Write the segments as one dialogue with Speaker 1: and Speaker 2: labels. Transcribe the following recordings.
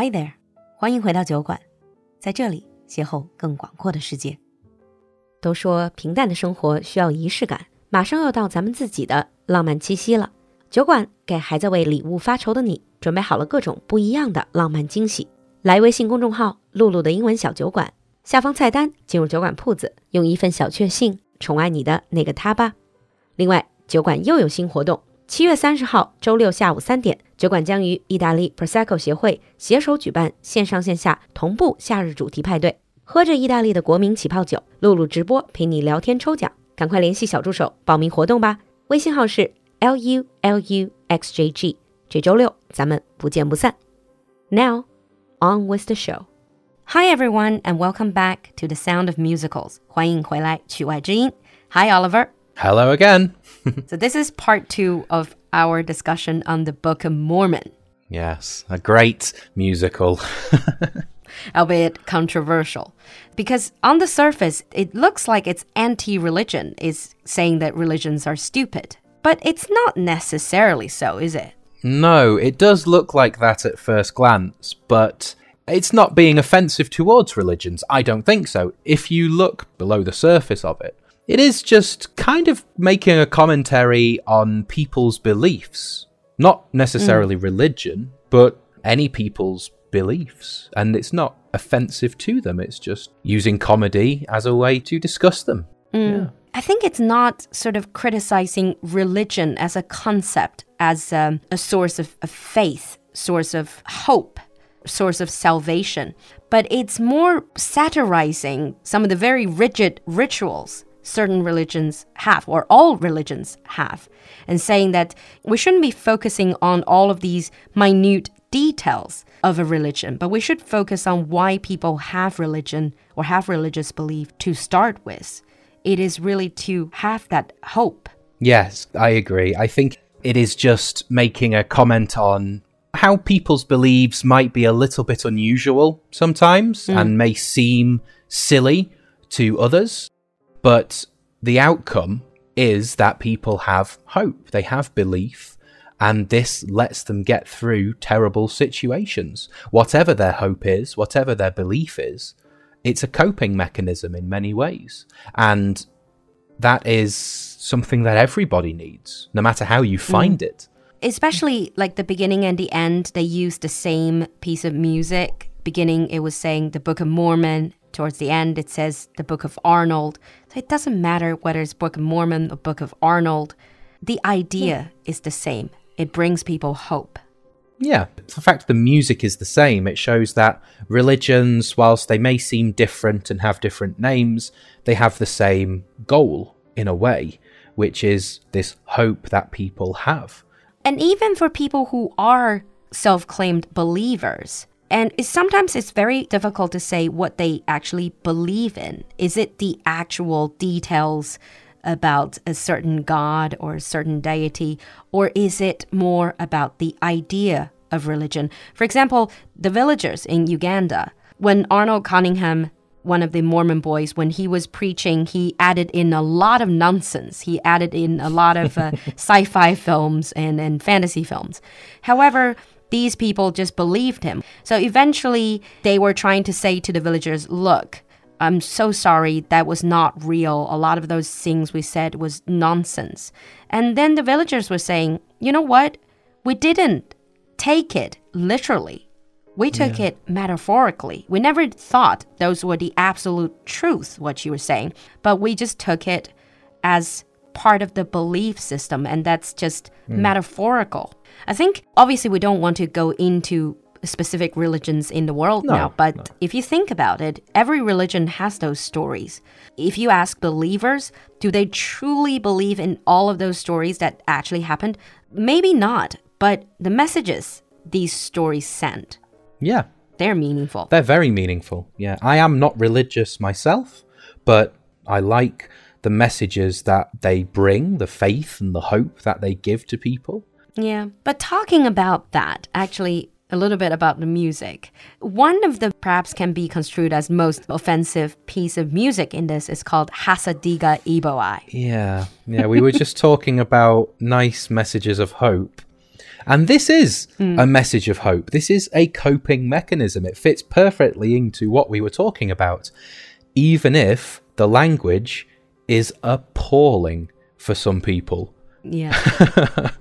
Speaker 1: Hi there，欢迎回到酒馆，在这里邂逅更广阔的世界。都说平淡的生活需要仪式感，马上又到咱们自己的浪漫七夕了。酒馆给还在为礼物发愁的你准备好了各种不一样的浪漫惊喜。来微信公众号“露露的英文小酒馆”，下方菜单进入酒馆铺子，用一份小确幸宠爱你的那个他吧。另外，酒馆又有新活动，七月三十号周六下午三点，酒馆将与意大利 Prosecco 协会携手举办线上线下同步夏日主题派对。喝着意大利的国民起泡酒，露露直播陪你聊天抽奖，赶快联系小助手报名活动吧。微信号是 l u l u x j g。这周六咱们不见不散。Now on with the show. Hi everyone and welcome back to the Sound of Musicals. 欢迎回来曲外之音。Hi Oliver.
Speaker 2: Hello again.
Speaker 1: So this is part two of our discussion on the Book of Mormon.
Speaker 2: yes, a great musical.
Speaker 1: albeit controversial. Because on the surface, it looks like it's anti religion, is saying that religions are stupid. But it's not necessarily so, is it?
Speaker 2: no, it does look like that at first glance, but it's not being offensive towards religions. I don't think so. If you look below the surface of it, it is just kind of making a commentary on people's beliefs. Not necessarily religion, but any people's beliefs. And it's not offensive to them, it's just using comedy as a way to discuss them.
Speaker 1: I think it's not sort of criticizing religion as a concept, as um, a source of, of faith, source of hope, source of salvation, but it's more satirizing some of the very rigid rituals certain religions have, or all religions have, and saying that we shouldn't be focusing on all of these minute details of a religion, but we should focus on why people have religion or have religious belief to start with. It is really to have that hope.
Speaker 2: Yes, I agree. I think it is just making a comment on how people's beliefs might be a little bit unusual sometimes mm. and may seem silly to others, but the outcome is that people have hope, they have belief, and this lets them get through terrible situations. Whatever their hope is, whatever their belief is, it's a coping mechanism in many ways. And that is something that everybody needs, no matter how you mm. find it.
Speaker 1: especially like the beginning and the end they use the same piece of music beginning it was saying the book of mormon towards the end it says the book of arnold so it doesn't matter whether it's book of mormon or book of arnold. The idea hmm. is the same. It brings people hope.
Speaker 2: Yeah, the fact the music is the same, it shows that religions, whilst they may seem different and have different names, they have the same goal in a way, which is this hope that people have.
Speaker 1: and even for people who are self-claimed believers and it's, sometimes it's very difficult to say what they actually believe in is it the actual details about a certain god or a certain deity or is it more about the idea of religion for example the villagers in uganda when arnold cunningham one of the Mormon boys, when he was preaching, he added in a lot of nonsense. He added in a lot of uh, sci fi films and, and fantasy films. However, these people just believed him. So eventually, they were trying to say to the villagers, look, I'm so sorry, that was not real. A lot of those things we said was nonsense. And then the villagers were saying, you know what? We didn't take it literally. We took it metaphorically. We never thought those were the absolute truth, what you were saying, but we just took it as part of the belief system, and that's just hmm. metaphorical. I think obviously we don't want to go into specific religions in the world
Speaker 2: No,
Speaker 1: now, but if you think about it, every religion has those stories. If you ask believers, do they truly believe in all of those stories that actually happened? Maybe not, but the messages these stories send,
Speaker 2: Yeah,
Speaker 1: they're meaningful.
Speaker 2: they're very meaningful. Yeah, I am not religious myself, but I like the messages that they bring, the faith and the hope that they give to people.
Speaker 1: Yeah. But talking about that, actually, a little bit about the music. One of the perhaps can be construed as most offensive piece of music in this is called Hasa Diga Eebowai.
Speaker 2: Yeah, yeah. We were just talking about nice messages of hope. And this is hmm. a message of hope. This is a coping mechanism. It fits perfectly into what we were talking about, even if the language is appalling for some people.
Speaker 1: Yeah.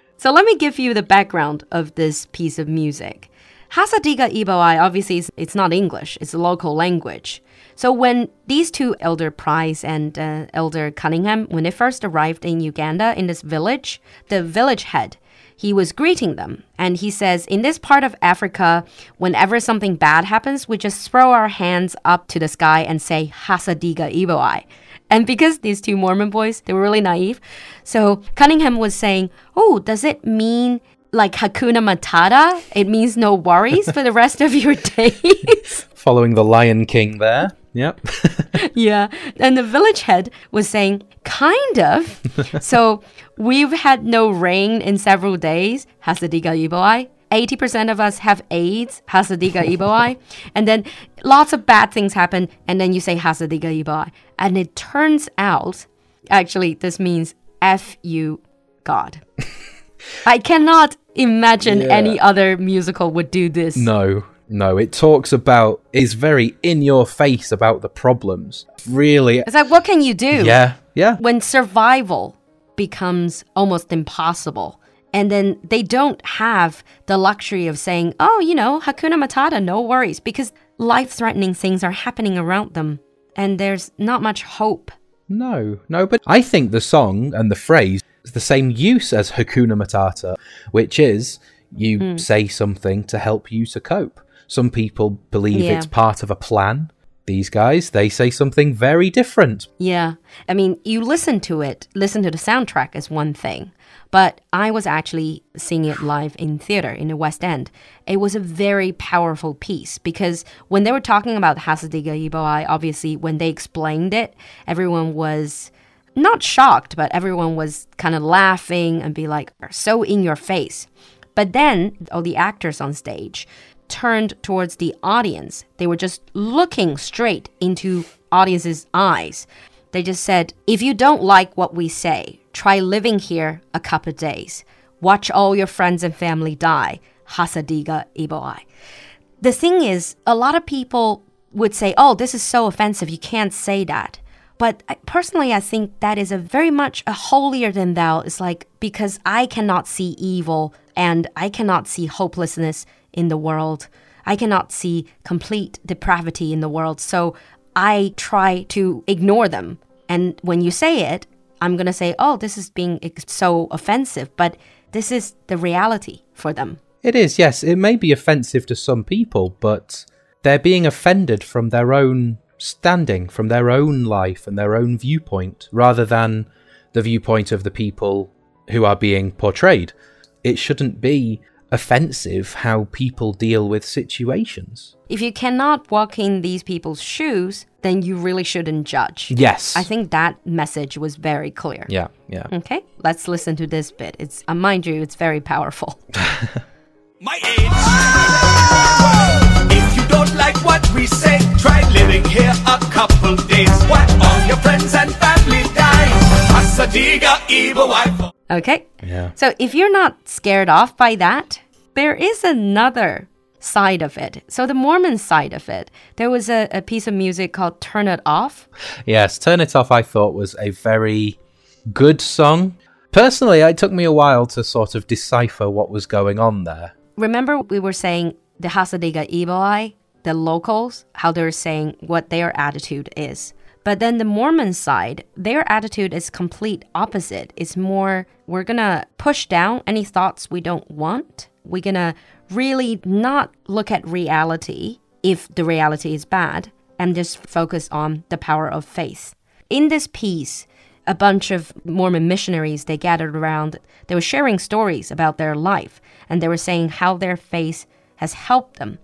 Speaker 1: so let me give you the background of this piece of music. Hasa Diga Eebowai, obviously, is- it's not English, it's a local language. So when these two, Elder Price and uh, Elder Cunningham, when they first arrived in Uganda in this village, the village head, he was greeting them. And he says, in this part of Africa, whenever something bad happens, we just throw our hands up to the sky and say, Hasa Diga Eebowai. And because these two Mormon boys, they were really naive. So Cunningham was saying, Oh, does it mean like Hakuna Matata? It means no worries for the rest of your days?
Speaker 2: Following the Lion King there. Yep.
Speaker 1: yeah. And the village head was saying, Kind of. so we've had no rain in several days. Hasa Diga Eebowai. 80% of us have AIDS, Hasadiga Iboai. and then lots of bad things happen, and then you say Hasa Diga Eebowai. And it turns out, actually, this means F you, God. I cannot imagine
Speaker 2: Yeah.
Speaker 1: any other musical would do this.
Speaker 2: No, no. It talks about, is very in your face about the problems. Really.
Speaker 1: It's like, what can you do?
Speaker 2: Yeah, yeah.
Speaker 1: when survival becomes almost impossible and then they don't have the luxury of saying oh you know hakuna matata no worries because life-threatening things are happening around them and there's not much hope
Speaker 2: No, no, but I think the song and the phrase is the same use as Hakuna Matata, which is you
Speaker 1: Hmm.
Speaker 2: say something to help you to cope. Some people believe
Speaker 1: Yeah.
Speaker 2: it's part of a plan. These guys, they say something very different.
Speaker 1: yeah i mean you listen to it listen to the soundtrack is one thing but i was actually seeing it live in theater in the west end it was a very powerful piece because when they were talking about hasadiga iboai obviously when they explained it everyone was not shocked, but everyone was kind of laughing and be like, so in your face. But then all the actors on stage turned towards the audience. They were just looking straight into audience's eyes. They just said, if you don't like what we say, try living here a couple days. Watch all your friends and family die. Hasadiga Iboai. The thing is, a lot of people would say, oh, this is so offensive, you can't say that. But personally, I think that is a very much a holier than thou. It's like because I cannot see evil and I cannot see hopelessness in the world. I cannot see complete depravity in the world. So I try to ignore them. And when you say it, I'm going to say, oh, this is being so offensive. But this is the reality for them.
Speaker 2: It is, yes. It may be offensive to some people, but they're being offended from their own standing, from their own life and their own viewpoint, rather than the viewpoint of the people who are being portrayed. It shouldn't be offensive how people deal with situations.
Speaker 1: If you cannot walk in these people's shoes, then you really shouldn't judge.
Speaker 2: Yes.
Speaker 1: I think that message was very clear.
Speaker 2: Yeah, yeah.
Speaker 1: Okay, let's listen to this bit. It's uh, mind you, it's very powerful.
Speaker 3: my age. If you don't like what we say, try living here a couple days. Watch all your friends and family die. Hasa Diga Eebowai.
Speaker 1: Okay?
Speaker 2: Yeah.
Speaker 1: So if you're not scared off by that, there is another side of it. So the Mormon side of it, there was a, a piece of music called Turn It Off.
Speaker 2: Yes, Turn It Off, I thought was a very good song. Personally, it took me a while to sort of decipher what was going on there.
Speaker 1: Remember we were saying the Hasa Diga Eebowai, the locals, how they're saying what their attitude is. But then the Mormon side, their attitude is complete opposite. It's more we're gonna push down any thoughts we don't want. We're gonna really not look at reality if the reality is bad and just focus on the power of faith. In this piece, a bunch of Mormon missionaries they gathered around. They were sharing stories about their life and they were saying how their faith has helped them.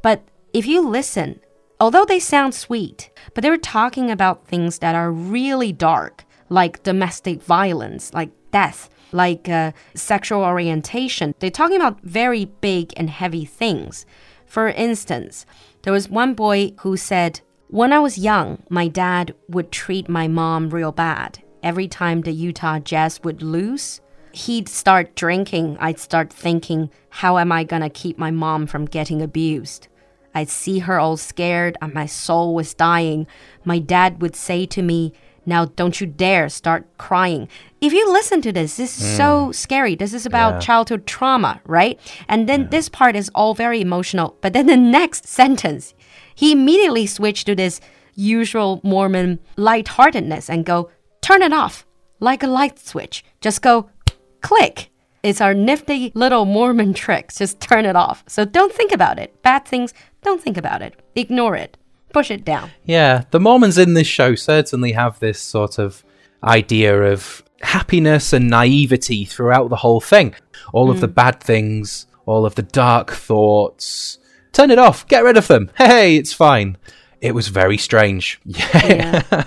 Speaker 1: But if you listen, although they sound sweet, but they were talking about things that are really dark, like domestic violence, like death, like uh, sexual orientation. They're talking about very big and heavy things. For instance, there was one boy who said, When I was young, my dad would treat my mom real bad. Every time the Utah Jazz would lose, he'd start drinking, I'd start thinking, how am I gonna keep my mom from getting abused? I'd see her all scared and my soul was dying. My dad would say to me, now don't you dare start crying. If you listen to this, this is so hmm. scary. This is about
Speaker 2: Yeah.
Speaker 1: childhood trauma, right? And then this part is all very emotional. But then the next sentence, he immediately switched to this usual Mormon lightheartedness and go, turn it off like a light switch. Just go click. It's our nifty little Mormon trick. Just turn it off. So don't think about it. Bad things, don't think about it. Ignore it. Push it down.
Speaker 2: Yeah, the Mormons in this show certainly have this sort of idea of happiness and naivety throughout the whole thing. All of the mm. bad things, all of the dark thoughts. Turn it off, get rid of them. Hey, it's fine. It was very strange. Yeah.
Speaker 1: Yeah.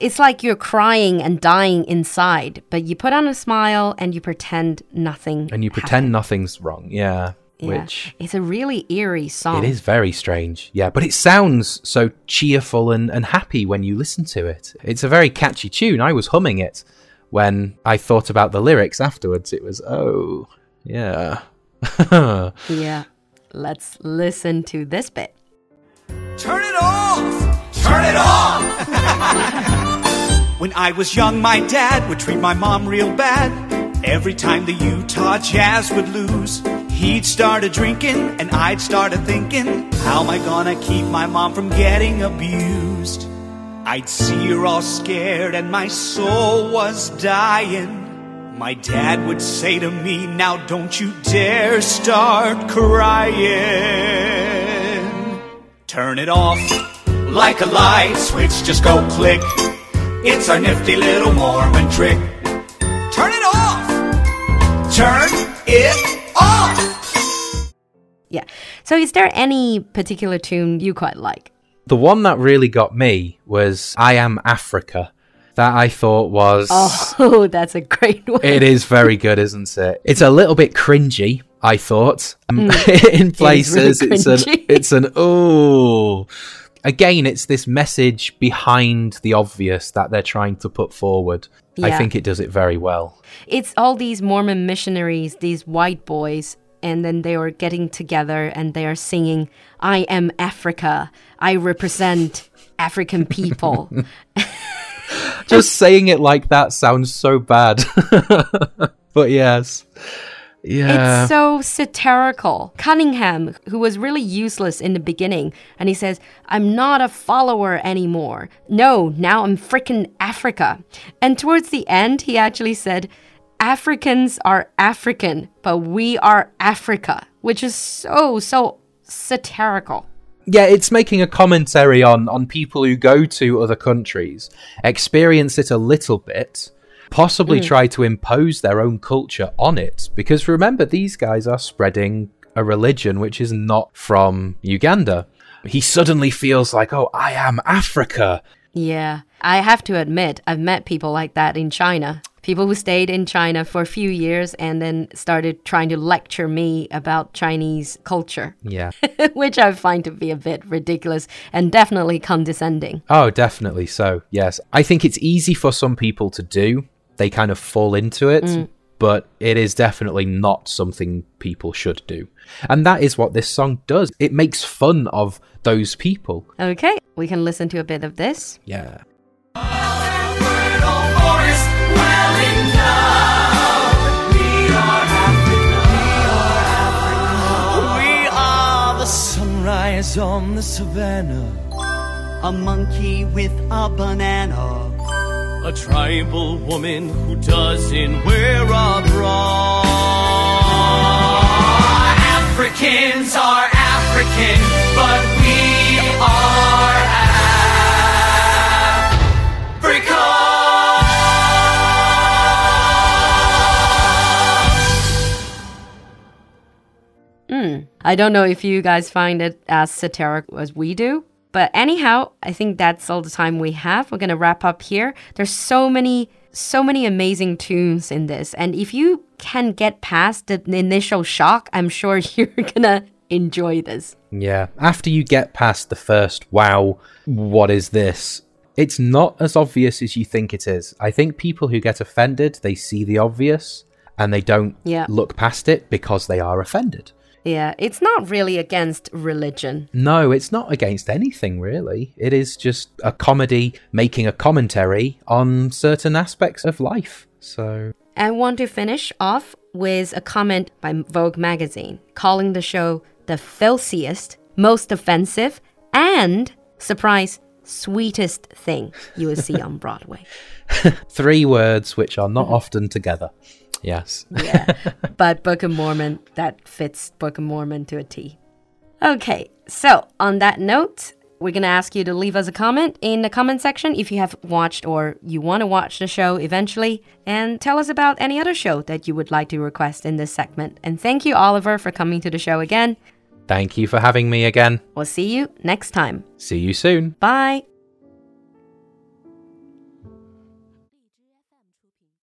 Speaker 1: it's like you're crying and dying inside, but you put on a smile and you pretend nothing.
Speaker 2: And you pretend nothing's wrong. Yeah.
Speaker 1: Happened. Yeah.
Speaker 2: Which
Speaker 1: it's a really eerie song.
Speaker 2: it is very strange. Yeah, but it sounds so cheerful and, and happy when you listen to it. It's a very catchy tune. I was humming it when I thought about the lyrics afterwards. It was, oh, yeah.
Speaker 1: Yeah. Let's listen to this bit.
Speaker 3: Turn it off! Turn it off! when I was young, my dad would treat my mom real bad. Every time the Utah Jazz would lose, he'd start a drinking, and I'd start a thinking, how am I gonna keep my mom from getting abused? I'd see her all scared, and my soul was dying. My dad would say to me, Now don't you dare start crying. Turn it off like a light switch, just go click. It's our nifty little Mormon trick. Turn it off!
Speaker 1: So is there any particular tune you quite like?
Speaker 2: the one that really got me was I Am Africa. That I thought was.
Speaker 1: Oh, that's a great one.
Speaker 2: It is very good, isn't it? It's a little bit cringy, I thought. Um, in places,
Speaker 1: really
Speaker 2: it's an it's an oh. Again, it's this message behind the obvious that they're trying to put forward. I think it does it very well.
Speaker 1: it's all these Mormon missionaries, these white boys, and then they were getting together and they are singing, I am Africa. I represent African people.
Speaker 2: Just saying it like that sounds so bad. but yes. Yeah.
Speaker 1: It's so satirical. Cunningham, who was really useless in the beginning, and he says, I'm not a follower anymore. No, now I'm freaking Africa. And towards the end, he actually said, Africans are African, but we are Africa, which is so, so satirical.
Speaker 2: yeah, it's making a commentary on on people who go to other countries, experience it a little bit, possibly mm. try to impose their own culture on it. Because remember, these guys are spreading a religion which is not from Uganda. He suddenly feels like, oh, I am Africa.
Speaker 1: Yeah, I have to admit, I've met people like that in China. People who stayed in China for a few years and then started trying to lecture me about Chinese culture,
Speaker 2: Yeah.
Speaker 1: which I find to be a bit ridiculous and definitely condescending.
Speaker 2: Oh, definitely so. Yes. I think it's easy for some people to do. They kind of fall into it, mm. but it is definitely not something people should do. And that is what this song does. It makes fun of those people.
Speaker 1: Okay, we can listen to a bit of this.
Speaker 2: Yeah.
Speaker 3: Sunrise on the savannah. A monkey with a banana. A tribal woman who doesn't wear a bra. Africans are African, but we are
Speaker 1: I don't know if you guys find it as satirical as we do. But anyhow, I think that's all the time we have. We're going to wrap up here. There's so many so many amazing tunes in this. And if you can get past the initial shock, I'm sure you're going to enjoy this.
Speaker 2: Yeah. After you get past the first, wow, what is this? It's not as obvious as you think it is. I think people who get offended, they see the obvious and they don't
Speaker 1: Yeah.
Speaker 2: look past it because they are offended.
Speaker 1: Yeah, it's not really against religion.
Speaker 2: No, it's not against anything really. It is just a comedy making a commentary on certain aspects of life. So,
Speaker 1: I want to finish off with a comment by Vogue magazine calling the show the filthiest, most offensive, and surprise, sweetest thing you will see on Broadway.
Speaker 2: three words which are
Speaker 1: Mm-hmm.
Speaker 2: not often together. Yes.
Speaker 1: Yeah, but Book of Mormon, that fits Book of Mormon to a T. Okay, so on that note, we're going to ask you to leave us a comment in the comment section if you have watched or you want to watch the show eventually, and tell us about any other show that you would like to request in this segment. And thank you, Oliver, for coming to the show again.
Speaker 2: Thank you for having me again.
Speaker 1: We'll see you next time.
Speaker 2: See you soon.
Speaker 1: Bye.